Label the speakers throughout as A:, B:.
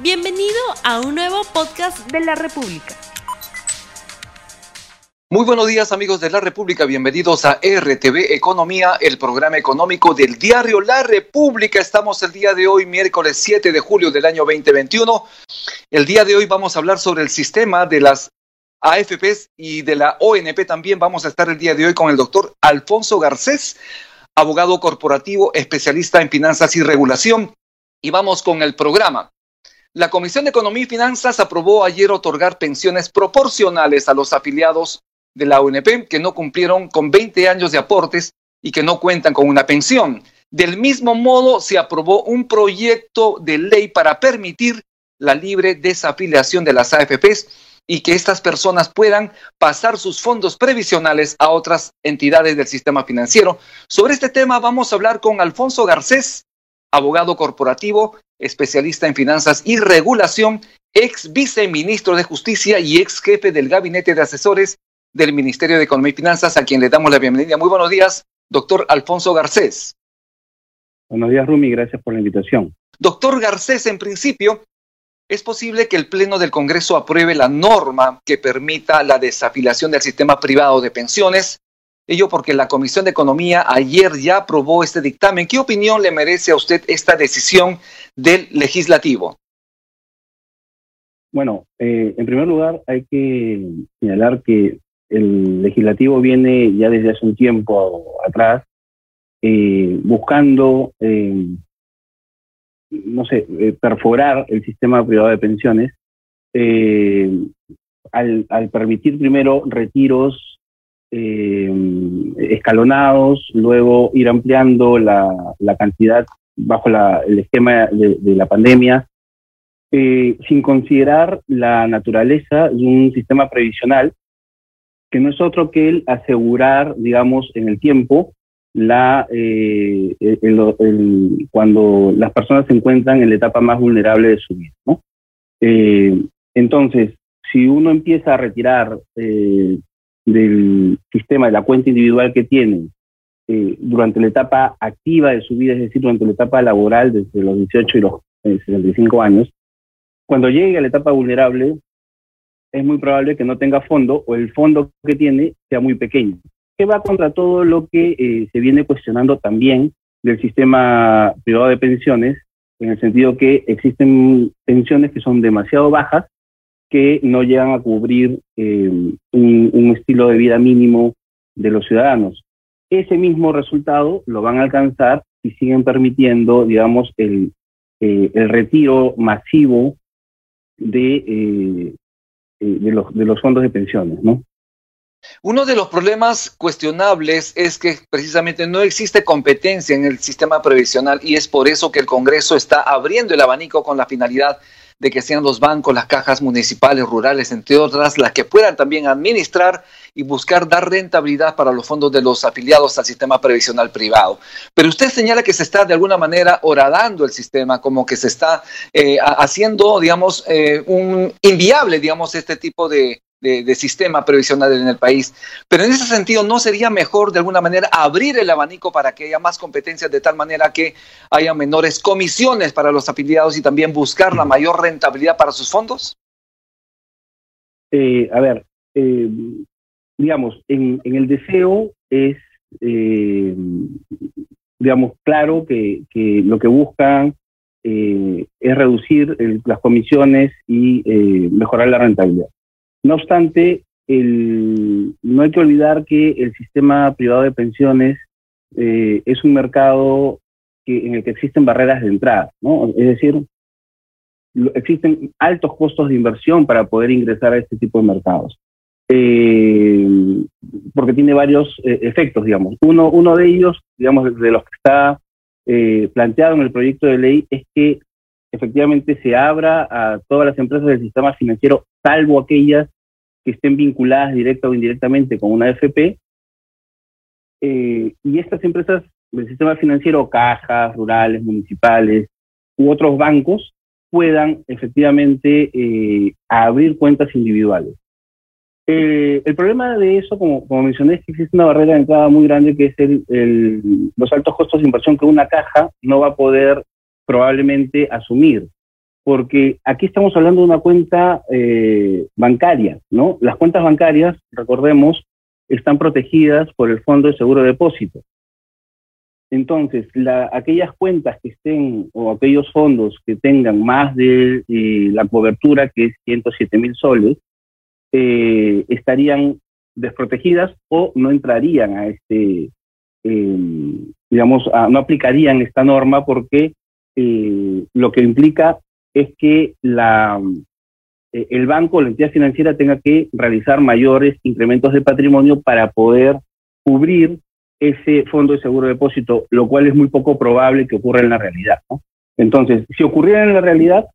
A: Bienvenido a un nuevo podcast de la República.
B: Muy buenos días amigos de la República, bienvenidos a RTV Economía, el programa económico del diario La República. Estamos el día de hoy, miércoles 7 de julio del año 2021. El día de hoy vamos a hablar sobre el sistema de las AFPs y de la ONP también. Vamos a estar el día de hoy con el doctor Alfonso Garcés, abogado corporativo, especialista en finanzas y regulación. Y vamos con el programa. La Comisión de Economía y Finanzas aprobó ayer otorgar pensiones proporcionales a los afiliados de la UNP que no cumplieron con 20 años de aportes y que no cuentan con una pensión. Del mismo modo, se aprobó un proyecto de ley para permitir la libre desafiliación de las AFPs y que estas personas puedan pasar sus fondos previsionales a otras entidades del sistema financiero. Sobre este tema vamos a hablar con Alfonso Garcés, abogado corporativo, especialista en finanzas y regulación, ex viceministro de Justicia y ex jefe del gabinete de asesores del Ministerio de Economía y Finanzas, a quien le damos la bienvenida. Muy buenos días, doctor Alfonso Garcés.
C: Buenos días, Rumi, gracias por la invitación.
B: Doctor Garcés, en principio, ¿es posible que el Pleno del Congreso apruebe la norma que permita la desafiliación del sistema privado de pensiones? Ello porque la Comisión de Economía ayer ya aprobó este dictamen. ¿Qué opinión le merece a usted esta decisión del legislativo?
C: Bueno, eh, en primer lugar hay que señalar que el legislativo viene ya desde hace un tiempo atrás eh, buscando, eh, no sé, perforar el sistema privado de pensiones al, al, permitir primero retiros eh, escalonados, luego ir ampliando la, cantidad bajo el esquema de, la pandemia, eh, sin considerar la naturaleza de un sistema previsional que no es otro que el asegurar, digamos, en el tiempo, la, eh, cuando las personas se encuentran en la etapa más vulnerable de su vida. entonces, si uno empieza a retirar del sistema de la cuenta individual que tienen eh, durante la etapa activa de su vida, es decir, durante la etapa laboral desde los 18 y los 65 eh, años, cuando llegue a la etapa vulnerable, es muy probable que no tenga fondo o el fondo que tiene sea muy pequeño, que va contra todo lo que eh, se viene cuestionando también del sistema privado de pensiones, en el sentido que existen pensiones que son demasiado bajas que no llegan a cubrir eh, un, estilo de vida mínimo de los ciudadanos. Ese mismo resultado lo van a alcanzar si siguen permitiendo, digamos, el, eh, el retiro masivo de, eh, de, los, de los fondos de pensiones, ¿no?
B: Uno de los problemas cuestionables es que precisamente no existe competencia en el sistema previsional y es por eso que el Congreso está abriendo el abanico con la finalidad de que sean los bancos, las cajas municipales, rurales, entre otras, las que puedan también administrar y buscar dar rentabilidad para los fondos de los afiliados al sistema previsional privado. Pero usted señala que se está de alguna manera horadando el sistema, como que se está eh, haciendo, digamos, eh, un inviable, digamos, este tipo de, de, sistema previsional en el país. Pero en ese sentido, ¿no sería mejor de alguna manera abrir el abanico para que haya más competencias de tal manera que haya menores comisiones para los afiliados y también buscar la mayor rentabilidad para sus fondos?
C: Eh, a ver, eh, digamos, en, el deseo es, eh, digamos, claro que, lo que buscan es reducir las comisiones y mejorar la rentabilidad. No obstante, no hay que olvidar que el sistema privado de pensiones eh, es un mercado en el que existen barreras de entrada, ¿no? Es decir, existen altos costos de inversión para poder ingresar a este tipo de mercados. Eh, porque tiene varios eh, efectos, digamos. Uno, uno de ellos, digamos, de los que está planteado en el proyecto de ley es que efectivamente se abra a todas las empresas del sistema financiero, salvo aquellas que estén vinculadas directa o indirectamente con una AFP. Eh, y estas empresas del sistema financiero, cajas, rurales, municipales u otros bancos, puedan efectivamente eh, abrir cuentas individuales. Eh, el problema de eso, como, como, mencioné, es que existe una barrera de entrada muy grande que es el, los altos costos de inversión que una caja no va a poder probablemente asumir porque aquí estamos hablando de una cuenta eh, bancaria, ¿no? Las cuentas bancarias, recordemos, están protegidas por el Fondo de Seguro de Depósito. Entonces, aquellas cuentas que estén o aquellos fondos que tengan más de eh, la cobertura, que es 107 mil soles, eh, estarían desprotegidas o no entrarían a este, digamos, no aplicarían esta norma porque eh, lo que implica es que la, el banco o la entidad financiera tenga que realizar mayores incrementos de patrimonio para poder cubrir ese fondo de seguro de depósito, lo cual es muy poco probable que ocurra en la realidad. Entonces, si ocurriera en la realidad,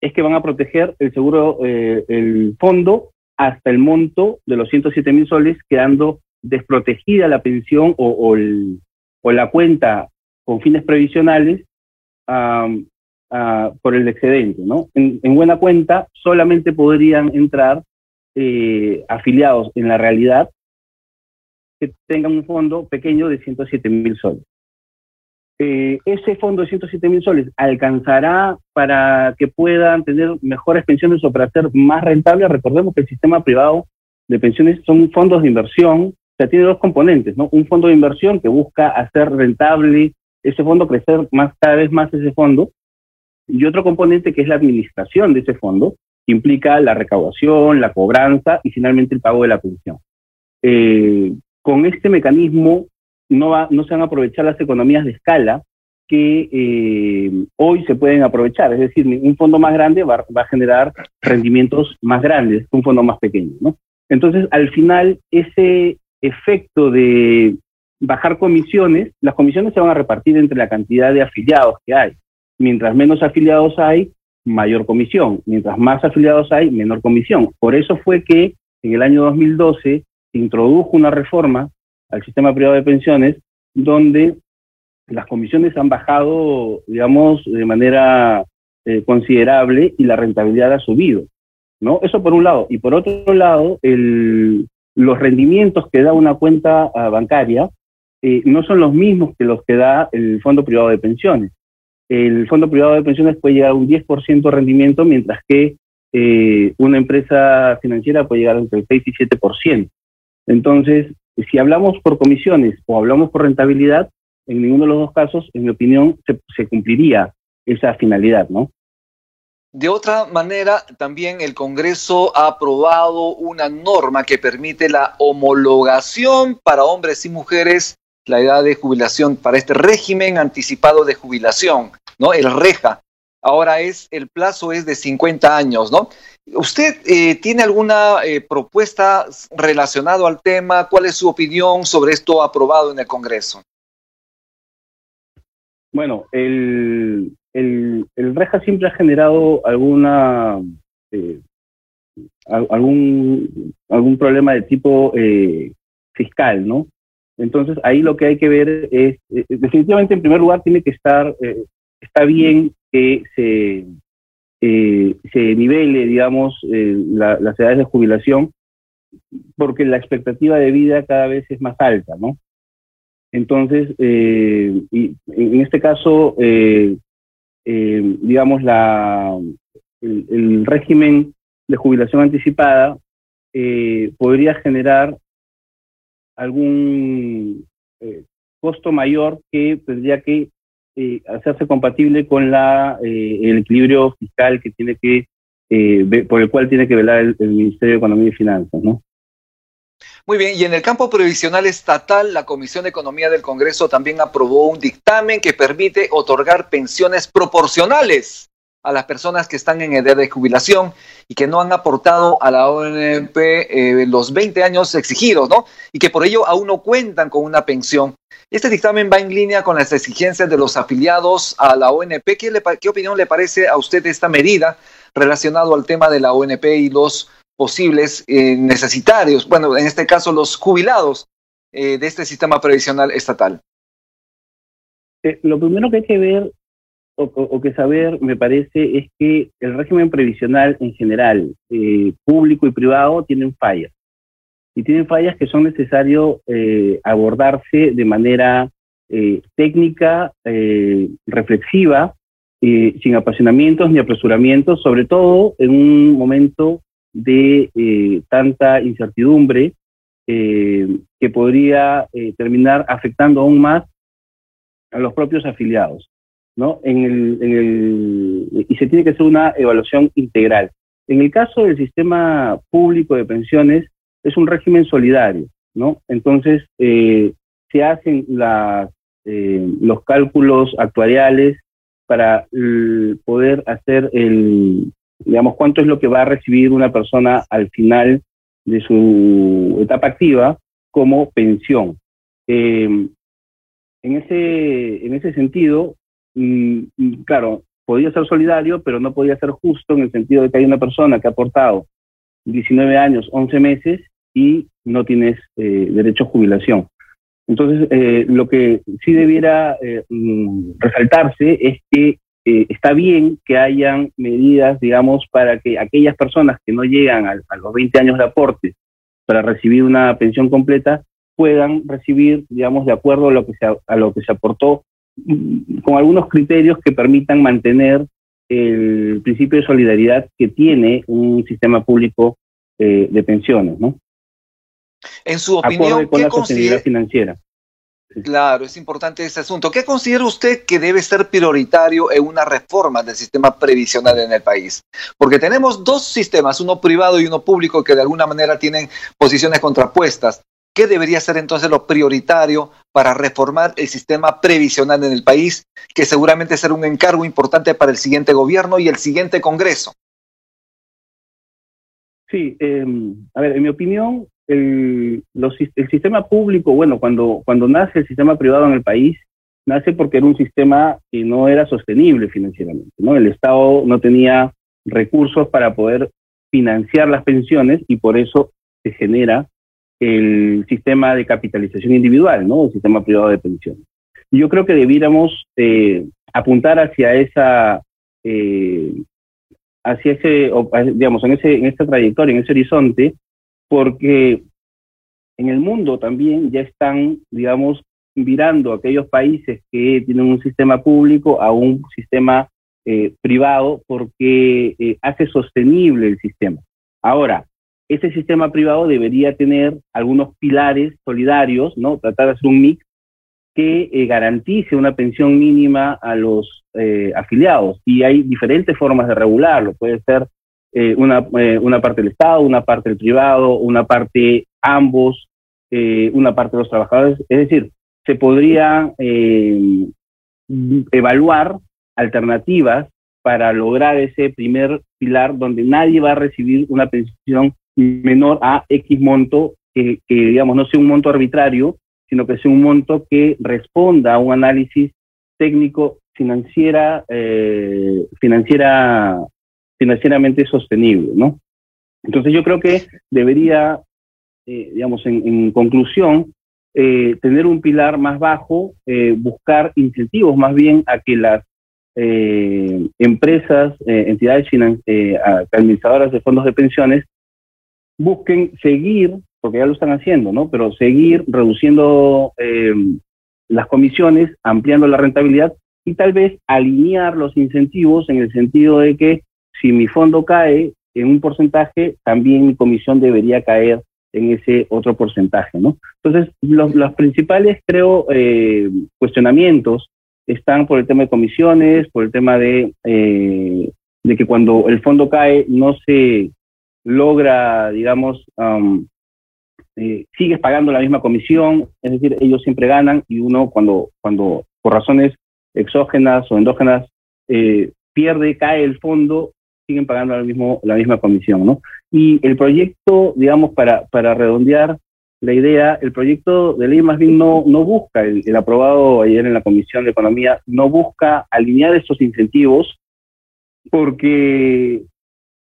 C: es que van a proteger el seguro, eh, el fondo hasta el monto de los 107 mil soles, quedando desprotegida la pensión o, la cuenta con fines previsionales por el excedente. ¿no? En, buena cuenta, solamente podrían entrar eh, afiliados en la realidad que tengan un fondo pequeño de 107 mil soles. Eh, ese fondo de 107 mil soles alcanzará para que puedan tener mejores pensiones o para ser más rentables. Recordemos que el sistema privado de pensiones son fondos de inversión, o sea, tiene dos componentes, ¿no? Un fondo de inversión que busca hacer rentable ese fondo, crecer más cada vez más ese fondo, y otro componente que es la administración de ese fondo, que implica la recaudación, la cobranza y finalmente el pago de la pensión. Eh, con este mecanismo no, va, no se van a aprovechar las economías de escala que eh, hoy se pueden aprovechar. Es decir, un fondo más grande va, a generar rendimientos más grandes que un fondo más pequeño. ¿no? Entonces, al final, ese efecto de bajar comisiones, las comisiones se van a repartir entre la cantidad de afiliados que hay. Mientras menos afiliados hay, mayor comisión. Mientras más afiliados hay, menor comisión. Por eso fue que en el año 2012 introdujo una reforma al sistema privado de pensiones donde las comisiones han bajado, digamos, de manera eh, considerable y la rentabilidad ha subido. ¿no? Eso por un lado. Y por otro lado, los rendimientos que da una cuenta ah, bancaria eh, no son los mismos que los que da el fondo privado de pensiones. El fondo privado de pensiones puede llegar a un 10% de rendimiento, mientras que eh, una empresa financiera puede llegar entre el 6 y 7%. Entonces, si hablamos por comisiones o hablamos por rentabilidad, en ninguno de los dos casos, en mi opinión, se, cumpliría esa finalidad, ¿no?
B: De otra manera, también el Congreso ha aprobado una norma que permite la homologación para hombres y mujeres, la edad de jubilación para este régimen anticipado de jubilación, ¿no? El REJA. Ahora es, el plazo es de 50 años, ¿no? ¿Usted eh, tiene alguna eh, propuesta relacionada al tema? ¿Cuál es su opinión sobre esto aprobado en el Congreso?
C: Bueno, el, el, REJA siempre ha generado alguna eh, algún, algún problema de tipo fiscal, ¿no? Entonces ahí lo que hay que ver es, definitivamente en primer lugar tiene que estar, está bien que se eh, se nivele, digamos, eh, las edades de jubilación, porque la expectativa de vida cada vez es más alta, ¿no? Entonces, eh, y en este caso, digamos, la, el, régimen de jubilación anticipada podría generar algún costo mayor que tendría que eh, hacerse compatible con la, eh, el equilibrio fiscal que tiene que, eh, por el cual tiene que velar el, Ministerio de Economía y Finanzas, ¿no?
B: Muy bien, y en el campo previsional estatal, la Comisión de Economía del Congreso también aprobó un dictamen que permite otorgar pensiones proporcionales a las personas que están en edad de jubilación y que no han aportado a la ONP eh, los 20 años exigidos, ¿no? Y que por ello aún no cuentan con una pensión. Este dictamen va en línea con las exigencias de los afiliados a la ONP. ¿Qué, opinión le parece a usted esta medida relacionado al tema de la ONP y los posibles eh, necesitarios, bueno, en este caso los jubilados eh, de este sistema previsional estatal?
C: lo primero que hay que ver o, que saber, me parece, es que el régimen previsional en general, eh, público y privado, tienen fallas. Y tienen fallas que son necesarios eh, abordarse de manera eh, técnica, reflexiva, sin apasionamientos ni apresuramientos, sobre todo en un momento de eh, tanta incertidumbre eh, que podría eh, terminar afectando aún más a los propios afiliados. ¿No? En el, en el, y se tiene que hacer una evaluación integral. En el caso del sistema público de pensiones, es un régimen solidario, ¿no? Entonces, se hacen las, los cálculos actuariales para poder hacer el, digamos, cuánto es lo que va a recibir una persona al final de su etapa activa como pensión. Em, en, ese, en ese sentido, claro, podía ser solidario, pero no podía ser justo en el sentido de que hay una persona que ha aportado 19 años, 11 meses y no tienes eh, derecho a jubilación. Entonces, eh, lo que sí debiera eh, mm, resaltarse es que eh, está bien que hayan medidas, digamos, para que aquellas personas que no llegan a, los 20 años de aporte para recibir una pensión completa puedan recibir, digamos, de acuerdo a lo que se, a lo que se aportó, con algunos criterios que permitan mantener el principio de solidaridad que tiene un sistema público eh, de pensiones, ¿no?
B: En su opinión,
C: con la sostenibilidad financiera.
B: Claro, es importante ese asunto. ¿Qué considera usted que debe ser prioritario en una reforma del sistema previsional en el país? Porque tenemos dos sistemas, uno privado y uno público, que de alguna manera tienen posiciones contrapuestas. ¿Qué debería ser entonces lo prioritario para reformar el sistema previsional en el país, que seguramente será un encargo importante para el siguiente gobierno y el siguiente Congreso?
C: Sí, eh, a ver, en mi opinión, el, el sistema público, bueno, cuando, cuando nace el sistema privado en el país, nace porque era un sistema que no era sostenible financieramente, ¿no? El Estado no tenía recursos para poder financiar las pensiones y por eso se genera el sistema de capitalización individual, ¿no? El sistema privado de pensiones. Yo creo que debiéramos eh, apuntar hacia esa, eh, hacia ese, digamos, en ese, en esta trayectoria, en ese horizonte, porque en el mundo también ya están, digamos, virando aquellos países que tienen un sistema público a un sistema eh, privado porque eh, hace sostenible el sistema. Ahora, ese sistema privado debería tener algunos pilares solidarios, ¿no? Tratar de hacer un mix que eh, garantice una pensión mínima a los afiliados. Y hay diferentes formas de regularlo. Puede ser eh, una, eh, una parte del Estado, una parte del privado, una parte ambos, eh, una parte de los trabajadores. Es decir, se podría evaluar alternativas para lograr ese primer pilar donde nadie va a recibir una pensión menor a X monto, que, digamos no sea un monto arbitrario, sino que sea un monto que responda a un análisis técnico financiera, financiera financieramente sostenible, ¿no? Entonces yo creo que debería, eh, digamos, en, conclusión, eh, tener un pilar más bajo, eh, buscar incentivos más bien a que las empresas, entidades administradoras de fondos de pensiones busquen seguir, porque ya lo están haciendo, ¿no? Pero seguir reduciendo las comisiones, ampliando la rentabilidad y tal vez alinear los incentivos en el sentido de que si mi fondo cae en un porcentaje, también mi comisión debería caer en ese otro porcentaje, ¿no? Entonces, los, principales, creo, eh, cuestionamientos están por el tema de comisiones, por el tema de, eh, de que cuando el fondo cae no se logra, digamos, eh, sigues pagando la misma comisión, es decir, ellos siempre ganan y uno cuando, cuando por razones exógenas o endógenas pierde, cae el fondo, siguen pagando la, la misma comisión, ¿no? Y el proyecto, digamos, para, para redondear la idea, el proyecto de ley más bien no, no busca, el, aprobado ayer en la Comisión de Economía, no busca alinear estos incentivos porque,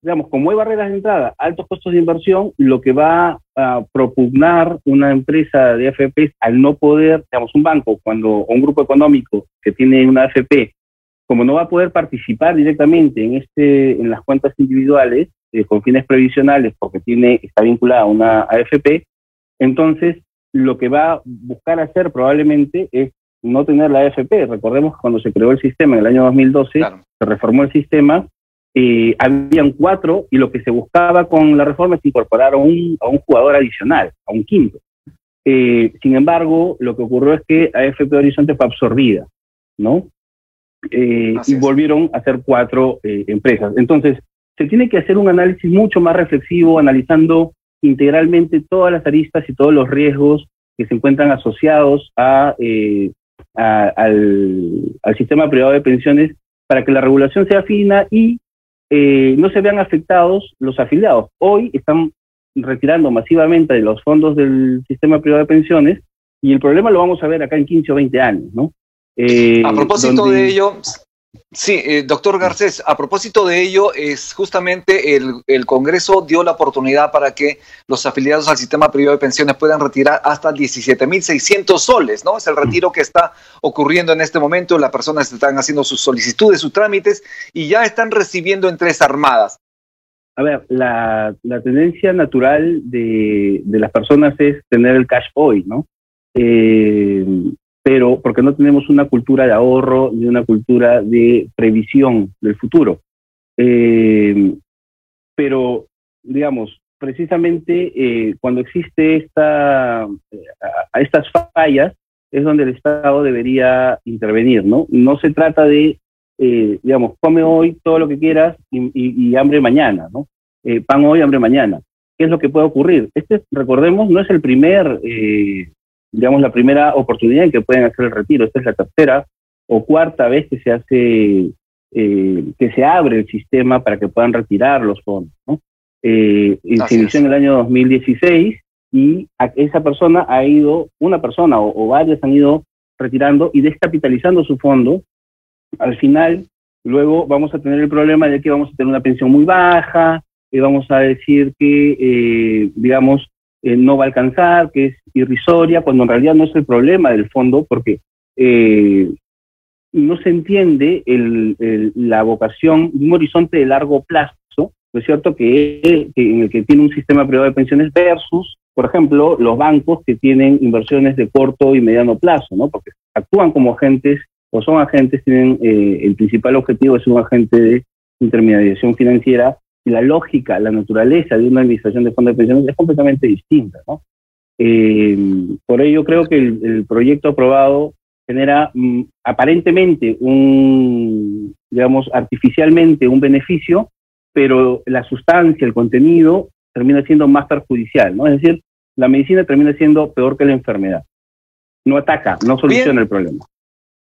C: digamos, como hay barreras de entrada, altos costos de inversión, lo que va a propugnar una empresa de AFP al no poder, digamos, un banco, cuando un grupo económico que tiene una AFP como no va a poder participar directamente en, este, en las cuentas individuales eh, con fines previsionales porque tiene, está vinculada a una AFP, entonces lo que va a buscar hacer probablemente es no tener la AFP. Recordemos que cuando se creó el sistema en el año 2012, se reformó el sistema, eh, habían cuatro y lo que se buscaba con la reforma es incorporar a un, a un jugador adicional, a un quinto. Eh, sin embargo, lo que ocurrió es que AFP Horizonte fue absorbida, ¿no? Eh, y volvieron a ser cuatro empresas. Entonces, se tiene que hacer un análisis mucho más reflexivo, analizando integralmente todas las aristas y todos los riesgos que se encuentran asociados a, al, al, sistema privado de pensiones para que la regulación sea fina y eh, no se vean afectados los afiliados. Hoy están retirando masivamente de los fondos del sistema privado de pensiones y el problema lo vamos a ver acá en 15 o 20 años, ¿no?
B: Eh, a propósito de ello, Sí, eh, doctor Garcés, a propósito de ello, es justamente el, Congreso dio la oportunidad para que los afiliados al sistema privado de pensiones puedan retirar hasta 17.600 soles, ¿no? Es el retiro que está ocurriendo en este momento, las personas están haciendo sus solicitudes, sus trámites y ya están recibiendo en tres armadas.
C: A ver, la, tendencia natural de, de, las personas es tener el cash hoy, ¿no? Eh, pero porque no tenemos una cultura de ahorro ni una cultura de previsión del futuro. Eh, pero, digamos, precisamente eh, cuando existe esta, eh, a estas fallas es donde el Estado debería intervenir, ¿no? No se trata de, digamos, come hoy todo lo que quieras y, hambre mañana, ¿no? pan hoy, hambre mañana. ¿Qué es lo que puede ocurrir? Este, recordemos, no es el primer digamos, la primera oportunidad en que pueden hacer el retiro. Esta es la tercera o cuarta vez que se hace, eh, que se abre el sistema para que puedan retirar los fondos. ¿no? Eh, se inició en el año 2016 y esa persona ha ido, una persona o, varias han ido retirando y descapitalizando su fondo. Al final, luego vamos a tener el problema de que vamos a tener una pensión muy baja, y vamos a decir que, eh, digamos, eh, no va a alcanzar, que es irrisoria, cuando en realidad no es el problema del fondo, porque eh, no se entiende la vocación de un horizonte de largo plazo, ¿no es cierto?, que, en el que tiene un sistema privado de pensiones versus, por ejemplo, los bancos que tienen inversiones de corto y mediano plazo, ¿no? Porque actúan como agentes o son agentes, tienen eh, el principal objetivo es un agente de intermediación financiera la lógica, la naturaleza de una administración de fondos de pensiones es completamente distinta. ¿no? Eh, por ello creo que el, proyecto aprobado genera mm, aparentemente un, digamos, artificialmente un beneficio, pero la sustancia, el contenido, termina siendo más perjudicial, ¿no? Es decir, la medicina termina siendo peor que la enfermedad. No ataca, no soluciona el problema.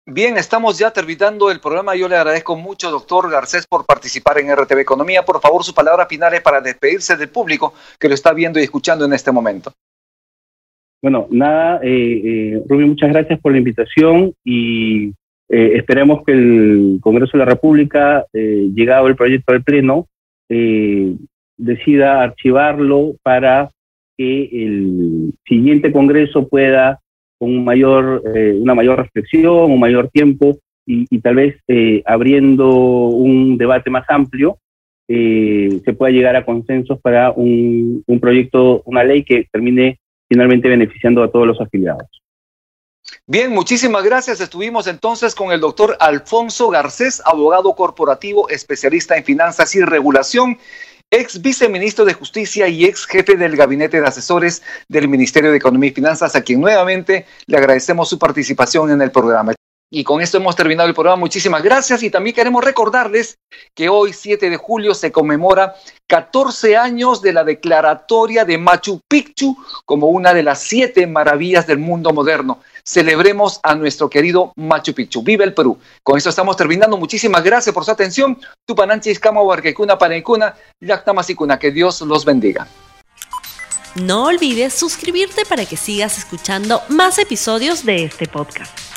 B: Bien, estamos ya terminando el programa. Yo le agradezco mucho, doctor Garcés, por participar en RTV Economía. Por favor, sus palabras finales para despedirse del público que lo está viendo y escuchando en este momento.
C: Bueno, nada, eh, eh Rubio, muchas gracias por la invitación y eh, esperemos que el Congreso de la República, eh, llegado el proyecto al Pleno, decida archivarlo para que el siguiente Congreso pueda con mayor, eh, una mayor reflexión, un mayor tiempo y, tal vez eh, abriendo un debate más amplio, eh, se pueda llegar a consensos para un, un proyecto, una ley que termine finalmente beneficiando a todos los afiliados.
B: Bien, muchísimas gracias. Estuvimos entonces con el doctor Alfonso Garcés, abogado corporativo, especialista en finanzas y regulación ex viceministro de Justicia y ex jefe del gabinete de asesores del Ministerio de Economía y Finanzas, a quien nuevamente le agradecemos su participación en el programa. Y con esto hemos terminado el programa. Muchísimas gracias y también queremos recordarles que hoy, 7 de julio, se conmemora 14 años de la declaratoria de Machu Picchu como una de las siete maravillas del mundo moderno. Celebremos a nuestro querido Machu Picchu. ¡Viva el Perú! Con esto estamos terminando. Muchísimas gracias por su atención. Tupananchi Iskama Huarquecuna Panecuna, Yactamasicuna. Que Dios los bendiga.
A: No olvides suscribirte para que sigas escuchando más episodios de este podcast.